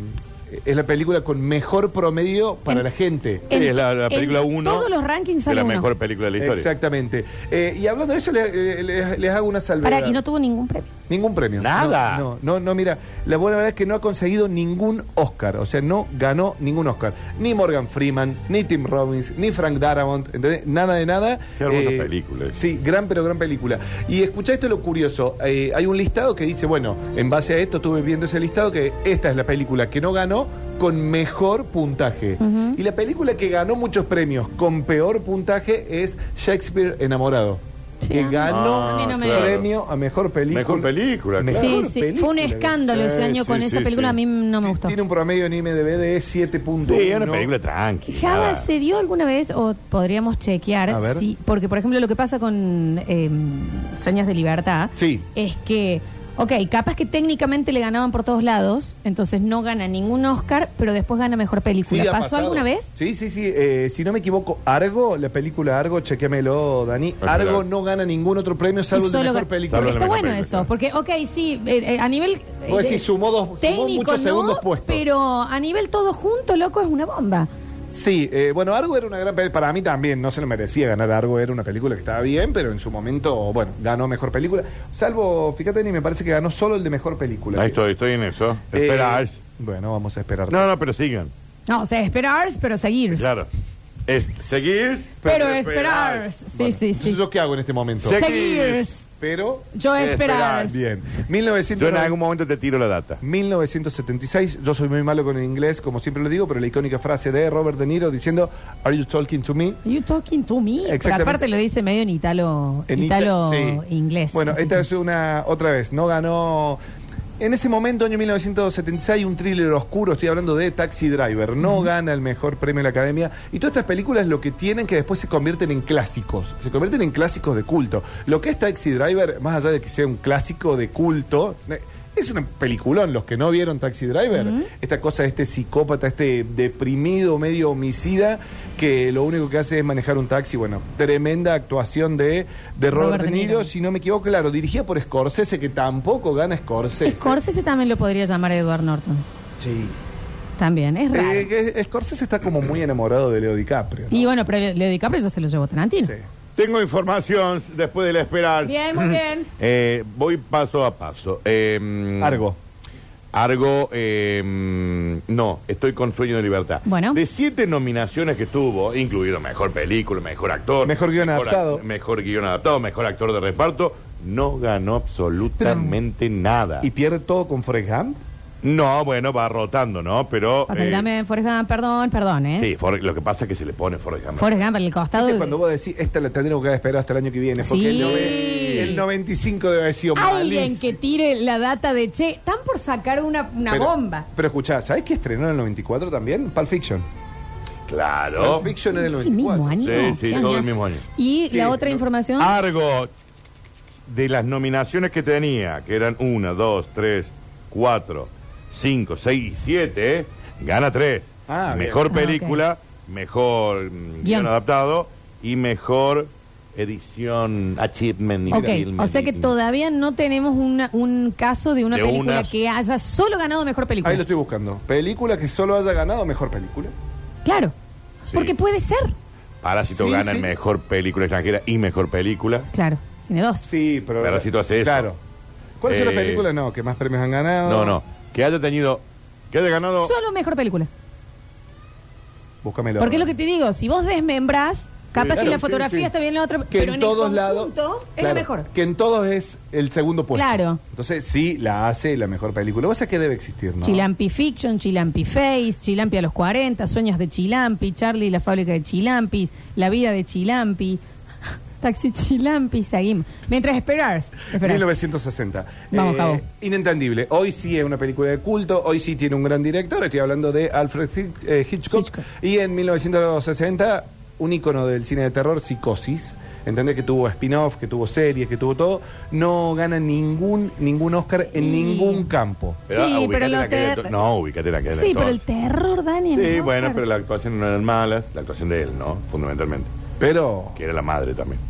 Eh, es la película con mejor promedio para En- la gente. Sí, es la, la en película 1 todos los rankings de sale la uno. mejor película de la historia. Exactamente. Eh, y hablando de eso, le- eh, les, les hago una salvedad. Para, y no tuvo ningún premio. Ningún premio. Nada. No, no, no, no, mira, la buena verdad es que no ha conseguido ningún Oscar. O sea, no ganó ningún Oscar. Ni Morgan Freeman, ni Tim Robbins, ni Frank Darabont, ¿entendés? Nada de nada. Eh, Qué hermosa película esa. Sí, gran pero gran película. Y escuchá esto lo curioso. Eh, hay un listado que dice, bueno, en base a esto estuve viendo ese listado que esta es la película que no ganó con mejor puntaje. Y la película que ganó muchos premios con peor puntaje es Shakespeare enamorado. Sí. Que ganó Ah, no me- premio a mejor película. Mejor película, claro. Sí, sí. película. Fue un escándalo ese Sí, año con sí, esa película. sí. A mí no me gustó. Tiene un promedio en IMDB de 7.1. Sí, es una película tranqui. Java nada. se dio alguna vez, o podríamos chequear, A ver. si- porque por ejemplo lo que pasa con eh, Sueños de Libertad Sí. es que, ok, capaz que técnicamente le ganaban por todos lados, entonces no gana ningún Oscar, pero después gana mejor película. Sí, ha ¿Pasó pasado. alguna vez? Sí, sí, sí. Eh, si no me equivoco, Argo, la película Argo, chequéamelo, Dani. Argo no gana ningún otro premio salvo Y el de solo mejor ga- película. Salvo Está mejor bueno película, eso, porque, ok, sí, eh, eh, a nivel... eh, Vos decís, sumó dos- sumó técnico muchos segundos no, puestos. pero a nivel todo junto, loco, es una bomba. Sí, eh, bueno, Argo era una gran película. Para mí también no se lo merecía ganar Argo. Era una película que estaba bien, pero en su momento, bueno, ganó mejor película. Salvo, fíjate, ni me parece que ganó solo el de mejor película. Ahí estoy, estoy en eso. Eh, Espera. Bueno, vamos a esperar. No, no, pero sigan. No, o sea, esperar, pero seguir. Claro. Es seguir, Pero esperar. Sí, sí, Entonces, sí. ¿yo qué hago en este momento? Sí. Seguir. Pero, Yo esperar. bien. Yo en 1990 algún momento te tiro la data. 1976, yo soy muy malo con el inglés, como siempre lo digo, pero la icónica frase de Robert De Niro diciendo, ¿Are you talking to me? You talking to me. Pero aparte lo dice medio en italo, En italo ita- sí. inglés. Bueno, esta que- es una, otra vez, no ganó... En ese momento, año 1976, un thriller oscuro, estoy hablando de Taxi Driver, no gana el mejor premio de la Academia. Y todas estas películas lo que tienen que después se convierten en clásicos, se convierten en clásicos de culto. Lo que es Taxi Driver, más allá de que sea un clásico de culto, es un peliculón. Los que no vieron Taxi Driver, esta cosa de este psicópata, este deprimido, medio homicida, que lo único que hace es manejar un taxi. Bueno, tremenda actuación de, de Robert, De Niro, Niro. si no me equivoco, claro, dirigida por Scorsese, que tampoco gana Scorsese. Scorsese también lo podría llamar Edward Norton. Sí. También, es raro. Eh, que Scorsese está como muy enamorado de Leo DiCaprio. ¿no? Y bueno, pero Leo DiCaprio ya se lo llevó Tarantino. Sí. Tengo información después de la esperar. Bien, muy bien. Eh, voy paso a paso. Eh, Argo. Argo, eh, no, estoy con Sueño de Libertad. Bueno. De siete nominaciones que tuvo, incluido Mejor Película, Mejor Actor. Mejor guion adaptado. ac- Mejor guion adaptado, Mejor Actor de Reparto, no ganó absolutamente nada. ¿Y pierde todo con Forrest Gump? No, bueno, va rotando, ¿no? Pero... Pasa que eh, dame Forrest Gump, perdón, perdón, ¿eh? Sí, For- lo que pasa es que se le pone Forrest Gump. Forrest Gump en el costado. ¿Viste de- cuando vos decís, esta la tendremos que esperar hasta el año que viene? Porque Sí. el, nove- el 95 debe haber sido Alguien malísimo. que tire la data de che, están por sacar una, una Pero- bomba. Pero escuchá, ¿sabés qué estrenó en el 94 también? Pulp Fiction. Claro. Pulp Fiction en el ¿El mismo 94. año? Sí, sí, ¿Qué todo el años? mismo año. Y Sí, la otra no. información. Argo, de las nominaciones que tenía, que eran una, dos, tres, cuatro, cinco, seis y siete, ¿eh? gana tres. Ah, bien. mejor Ah, película, mejor mm, Guión. adaptado y mejor edición, achievement. Ok, achievement, o sea que todavía no tenemos una- un caso de una De película unas- que haya solo ganado mejor película. Ahí lo estoy buscando. Película que solo haya ganado mejor película. Claro. Sí. Porque puede ser. Parásito Sí, gana sí. en mejor película extranjera y mejor película. Claro. Tiene dos. Sí, pero. Parásito hace eso. Claro. ¿Cuáles son Eh, las películas? No, que más premios han ganado. No, no. Que haya tenido, que haya ganado. Solo mejor película. Búscamelo. Porque es lo que te digo, si vos desmembrás, capaz Claro, que la sí, fotografía sí. está bien la otra, que pero en en todos el lados conjunto es claro, la mejor. que en todos es el segundo puesto Claro. entonces sí la hace la mejor película vos sabés que debe existir no Chilampi Fiction, Chilampi Face, Chilampi a los 40, Sueños de Chilampi, Charlie y la fábrica de Chilampis, La vida de Chilampi, Taxi Chilampi, seguimos. Mientras esperar. esperar. 1960 Vamos, Eh, Javo. inentendible hoy sí es una película de culto hoy sí tiene un gran director estoy hablando de Alfred Hitch- eh, Hitchcock, Hitchcock. y en 1960 un ícono del cine de terror Psicosis ¿entendés? Que tuvo spin-off, que tuvo series, que tuvo todo, no gana ningún, ningún Oscar en ningún campo. Sí, ubicate pero en lo aquel ter- actor- No, ubicate en aquel Sí, actor. pero el terror, Daniel. Sí, ¿no? bueno, pero la actuación no eran malas, la actuación de él, ¿no? Fundamentalmente. Pero Que era la madre también.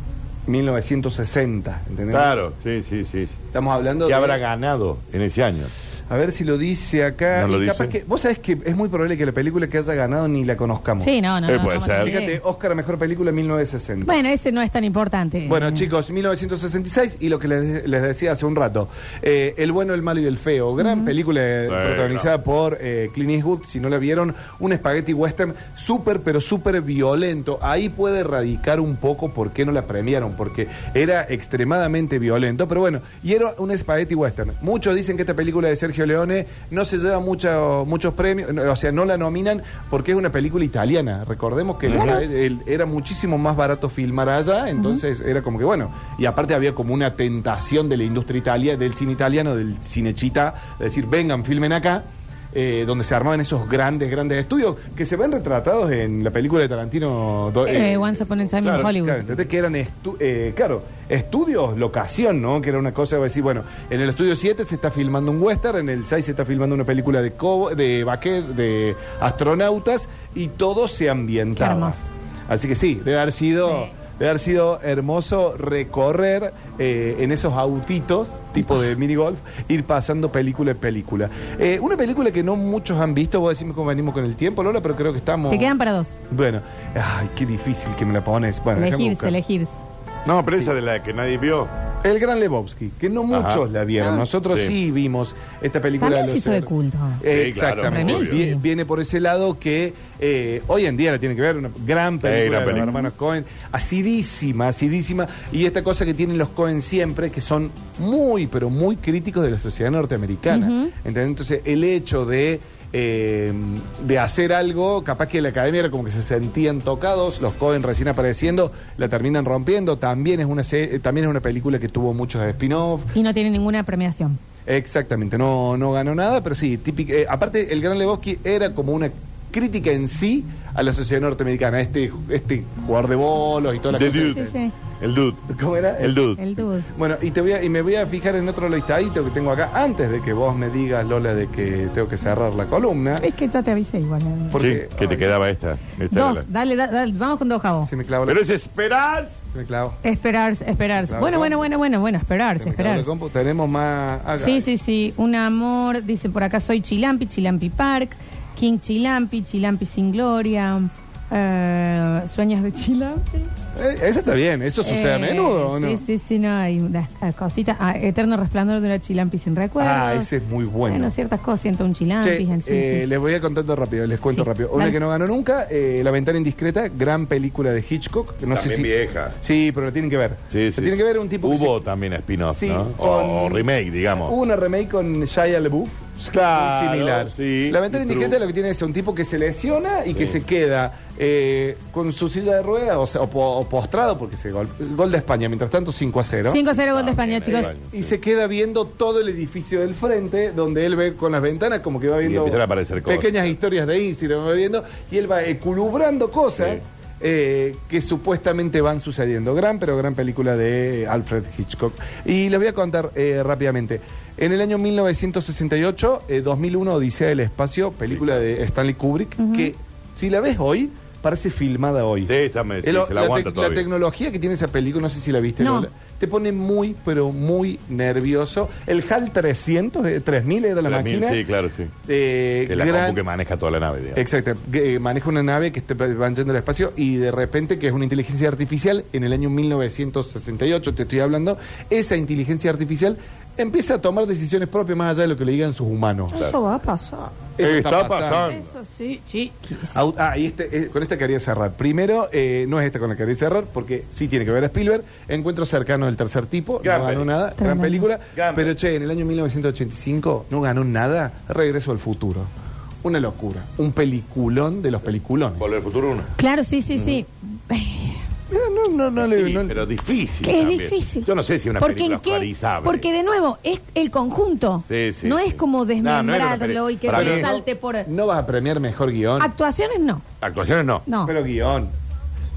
1960, ¿entendés? Claro, sí, sí, sí. Estamos hablando ¿Qué de... habrá ganado en ese año? A ver si lo dice acá. ¿No lo Y capaz dice? que, vos sabés que es muy probable que la película que haya ganado ni la conozcamos. Sí, no, no. Eh, no, puede ser. Fíjate, Oscar a Mejor Película 1960. Bueno, ese no es tan importante. Bueno, chicos, 1966 y lo que les, les decía hace un rato, eh, El bueno, el malo y el feo, gran película eh, protagonizada por eh, Clint Eastwood, si no la vieron, un spaghetti western súper, pero súper violento. Ahí puede radicar un poco por qué no la premiaron, porque era extremadamente violento, pero bueno, y era un spaghetti western. Muchos dicen que esta película de Sergio Leone no se lleva mucho- muchos premios, o sea, no la nominan porque es una película italiana. Recordemos que Claro. el- el- era muchísimo más barato filmar allá, entonces era como que bueno, y aparte había como una tentación de la industria italiana, del cine italiano, del cine chita, de decir, vengan, filmen acá. Eh, donde se armaban esos grandes, grandes estudios que se ven retratados en la película de Tarantino. do- Eh, Once Upon a Time in claro, Hollywood. claro, ¿entendés? Que eran, estu- eh, claro, estudios, locación, ¿no? Que era una cosa, de decir, bueno, en el estudio 7 se está filmando un western, en el 6 se está filmando una película de, cobo- de vaquer, de astronautas, y todo se ambientaba. Así que sí, debe haber sido, Sí. Debe haber sido hermoso recorrer eh, en esos autitos, tipo de mini golf, ir pasando película en película. Eh, una película que no muchos han visto, vos decime cómo venimos con el tiempo, Lola, pero creo que estamos. Te quedan para dos. Bueno, ay, qué difícil que me la pones. Bueno, Elegirse, elegirse. No, pero esa de la que nadie vio. El Gran Lebowski, que no muchos Ajá. la vieron. Ah. Nosotros sí. Sí. vimos esta película. También de se hizo de culto. Eh, Sí, exactamente. Viene por ese lado que eh, hoy en día la tiene que ver, una gran película gran de los hermanos Cohen, acidísima, acidísima, y esta cosa que tienen los Cohen siempre, que son muy, pero muy críticos de la sociedad norteamericana. ¿Entendés? Entonces, el hecho de, eh, de hacer algo, capaz que la academia era como que se sentían tocados, los Cohen recién apareciendo, la terminan rompiendo, también es una, se- también es una película que tuvo muchos spin-off, Y no tiene ninguna premiación. Exactamente, no, no ganó nada, pero sí, típico. eh, aparte, el Gran Lebowski era como una crítica en sí a la sociedad norteamericana, este, este jugador de bolos y toda la The cosa. Dude. Sí, sí. El dude. ¿Cómo era? El dude. El dude. Bueno, y te voy a, y me voy a fijar en otro listadito que tengo acá, antes de que vos me digas, Lola, de que tengo que cerrar la columna. Es que ya te avisé igual. eh. Porque- sí, que te quedaba esta. esta Dos, dale, da- dale, vamos con dos, Javo. Se me clavó la, Pero es esperar. se me clavó. Esperarse, esperarse. Bueno, ¿no? bueno, bueno, bueno, bueno, Se esperarse, me clavó la esperarse. Tenemos más. acá. Sí, sí, sí. Un amor, dice por acá, soy Chilampi, Chilampi Park, King Chilampi, Chilampi sin gloria, eh, sueños de Chilampi. Eh, esa está bien, eso sucede a Eh, menudo, ¿o no? Sí, sí, sí, no, hay unas cositas. Ah, Eterno resplandor de una Chilampi sin recuerdos. Ah, ese es muy bueno. Bueno, ciertas cosas, siento un Chilampi. Che, en sí, eh, sí, sí. les voy a contando rápido, les cuento Sí, rápido. Una dale. que no ganó nunca, eh, La ventana indiscreta, gran película de Hitchcock. que No sé También si, vieja. Sí, pero la tienen que ver. Sí, La sí. tienen que ver un tipo que Hubo se- también spin-off, Sí, O, remake, digamos. Hubo una remake con Shia LaBeouf. Claro, muy similar. sí. La ventana True. indiscreta lo que tiene es un tipo que se lesiona y que Sí. se queda eh, con su silla de ruedas o, sea, o po- o postrado porque se gol, gol de España, mientras tanto 5 a 0. 5 a 0 gol de Ah, España, chicos. Y se queda viendo todo el edificio del frente, donde él ve con las ventanas como que va viendo empiezan a aparecer cosas. pequeñas historias de Instagram, va viendo, y él va eculubrando cosas Sí. eh, que supuestamente van sucediendo. Gran, pero gran película de Alfred Hitchcock. Y les voy a contar eh, rápidamente. En el año 1968, eh, 2001, Odisea del Espacio, película de Stanley Kubrick, que si la ves hoy, parece filmada hoy. Sí, está, me- sí, El- se la la, aguanta tec- todavía. tecnología que tiene esa película, no sé si la viste, No. Lola, te pone muy, pero muy nervioso. El HAL 300, eh, 3000 era la 3000, máquina. Sí, claro, sí. Eh, Que es la gran- compu que maneja toda la nave, digamos. Exacto, que, eh, maneja una nave que está van yendo al espacio y de repente, que es una inteligencia artificial, en el año 1968 te estoy hablando, esa inteligencia artificial empieza a tomar decisiones propias más allá de lo que le digan sus humanos. Eso va a pasar. Eso está pasando. Eso sí, chiquis. Au- Ah, y este, eh, con esta quería cerrar. Primero, eh, no es esta con la que quería cerrar, porque sí tiene que ver a Spielberg. Encuentro cercano del tercer tipo, Gran no ganó película. nada, gran Tremendo. película. Gran pero che, en el año 1985 no ganó nada. Regreso al futuro. Una locura. Un peliculón de los peliculones. Volver al futuro uno. Claro, sí, sí, sí. Mira, no, no, no le- Sí, no- pero difícil. Que es también. difícil. Yo no sé si una Porque película en qué- oscarizable. Porque de nuevo, es el conjunto. Sí, sí, no sí. es como No, no era una desmembrarlo peli- y que para te mí- salte por. no vas a premiar mejor guion. Actuaciones no. Actuaciones no. No. Pero guion.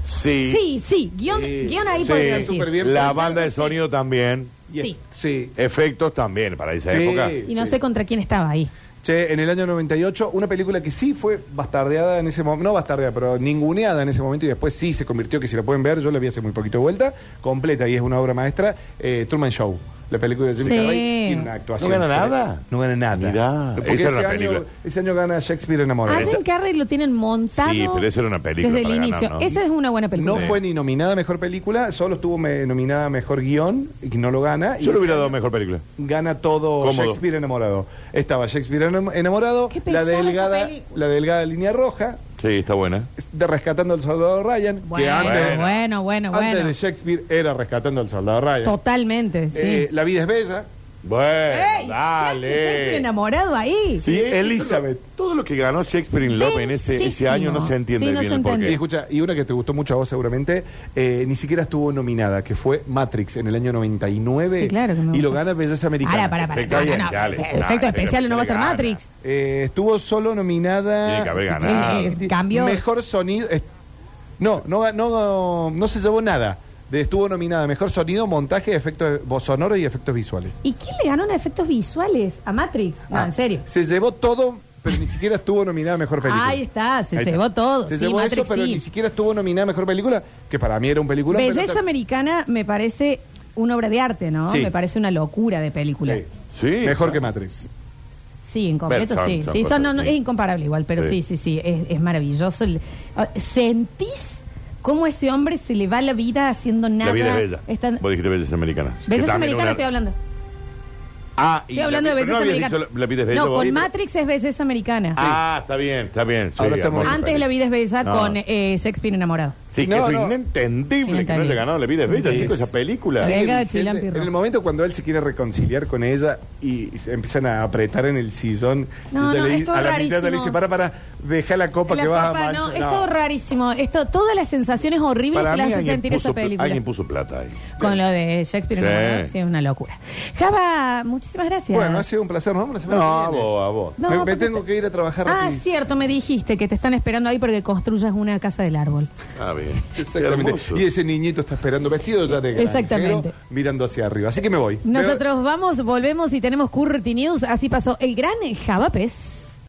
Sí. Sí, sí, guion, Sí. guion ahí Sí. podría Súper decir. bien. La banda de sí. sonido también. Sí. Sí. Efectos también para esa Sí. época. Y no Sí. sé contra quién estaba ahí. Che, en el año 98, una película que sí fue bastardeada en ese momento, no bastardeada, pero ninguneada en ese momento y después sí se convirtió, que si la pueden ver, yo la vi hace muy poquito de vuelta, completa y es una obra maestra, eh, Truman Show. La película de Jim Sí. Carrey tiene una actuación. ¿No gana nada? No gana nada. Mirá, Porque esa era ese, una año, película. ese año gana Shakespeare A enamorado. Jim Carrey lo tienen montado. Sí, pero esa era una película Desde el para inicio. ganar, ¿no? Esa es una buena película. No Sí. fue ni nominada a mejor película, solo estuvo me- nominada a mejor guion y no lo gana. y Yo le ese hubiera año dado mejor película. Gana todo Cómodo. Shakespeare enamorado. Estaba Shakespeare enam- enamorado, Qué la pesada esa delgada, película. la delgada línea roja, Sí, está buena. de Rescatando al Soldado Ryan, que Bueno, antes, bueno, bueno, antes bueno. de Shakespeare era Rescatando al Soldado Ryan. Totalmente, sí. Eh, la vida es bella. Bueno, Ey, ¿qué hace Shakespeare dale. enamorado ahí. Sí, Elizabeth. Todo lo que ganó Shakespeare in Love en ese, ese año no se entiende Sí, no bien se el porqué. entiende. Y escucha, y una que te gustó mucho a vos seguramente, eh, ni siquiera estuvo nominada, que fue Matrix en el año 99. Sí, claro que me Y lo gana Belleza Americana. Para, para, para. Efectos No, no, no. especiales. Efectos especiales no va a estar especiales Matrix. Eh, estuvo solo nominada. Tiene que haber ganado. Eh, eh, Cambio. Mejor sonido. eh, no, no, ga- no, no se llevó nada. De- estuvo nominada Mejor sonido, montaje, efectos voz sonoros y efectos visuales. ¿Y quién le ganó en efectos visuales? ¿A Matrix? No, Ah, en serio. Se llevó todo, pero ni siquiera estuvo nominada a Mejor Película. Ahí está, se Ahí está. llevó todo. Se sí, llevó Matrix eso, pero sí. ni siquiera estuvo nominada a Mejor Película, que para mí era un película. Belleza Americana me parece una obra de arte, ¿no? Sí. Me parece una locura de película. Sí. Sí. Mejor que Matrix. Sí, en completo Son- sí. son sí cosas, son- no, no, sí. es incomparable igual, pero sí, sí, Sí. sí, es, es maravilloso. El- ah, ¿Sentís cómo ese hombre se le va la vida haciendo nada? La vida es bella. Vos dijiste belleza americana. Belleza americana una- estoy hablando. Ah, y Estoy hablando la- de belleza no americana. dicho la, la vida es bella. no, con Matrix es belleza americana. Ah, está bien, está bien. sí, Ahora estamos- hermosa Antes. La vida es bella No. con eh, Shakespeare enamorado. Sí, que No, eso no. es inentendible que no haya ganado La vida es bella, Es- chico, esa película. Sí. Él- Chilampirro. en el momento cuando él se quiere reconciliar con ella y se empiezan a apretar en el sillón, No, ella no, le- es todo a la mitad le rarísimo. dice, para, para, deja la copa La que vas a copa, no, manchar. es todo rarísimo. Esto, todas las sensaciones horribles Para que le mí hace alguien sentir puso, esa película. alguien puso plata ahí. Con lo de Shakespeare Sí. enamorado. Sí, es una locura. Java, muchísimas gracias. Bueno, ha sido un placer. Nos vemos la semana No, que a viene. vos, a vos. No, me, me porque tengo te- que ir a trabajar Ah, rapidito. cierto, me dijiste que te están esperando ahí porque construyas una casa del árbol. Ah, bien. Exactamente. Y ese niñito está esperando vestido ya de granjero, Exactamente. mirando hacia arriba. Así que me voy. Nosotros vamos, volvemos y tenemos Curti News. Así pasó el gran Javapes.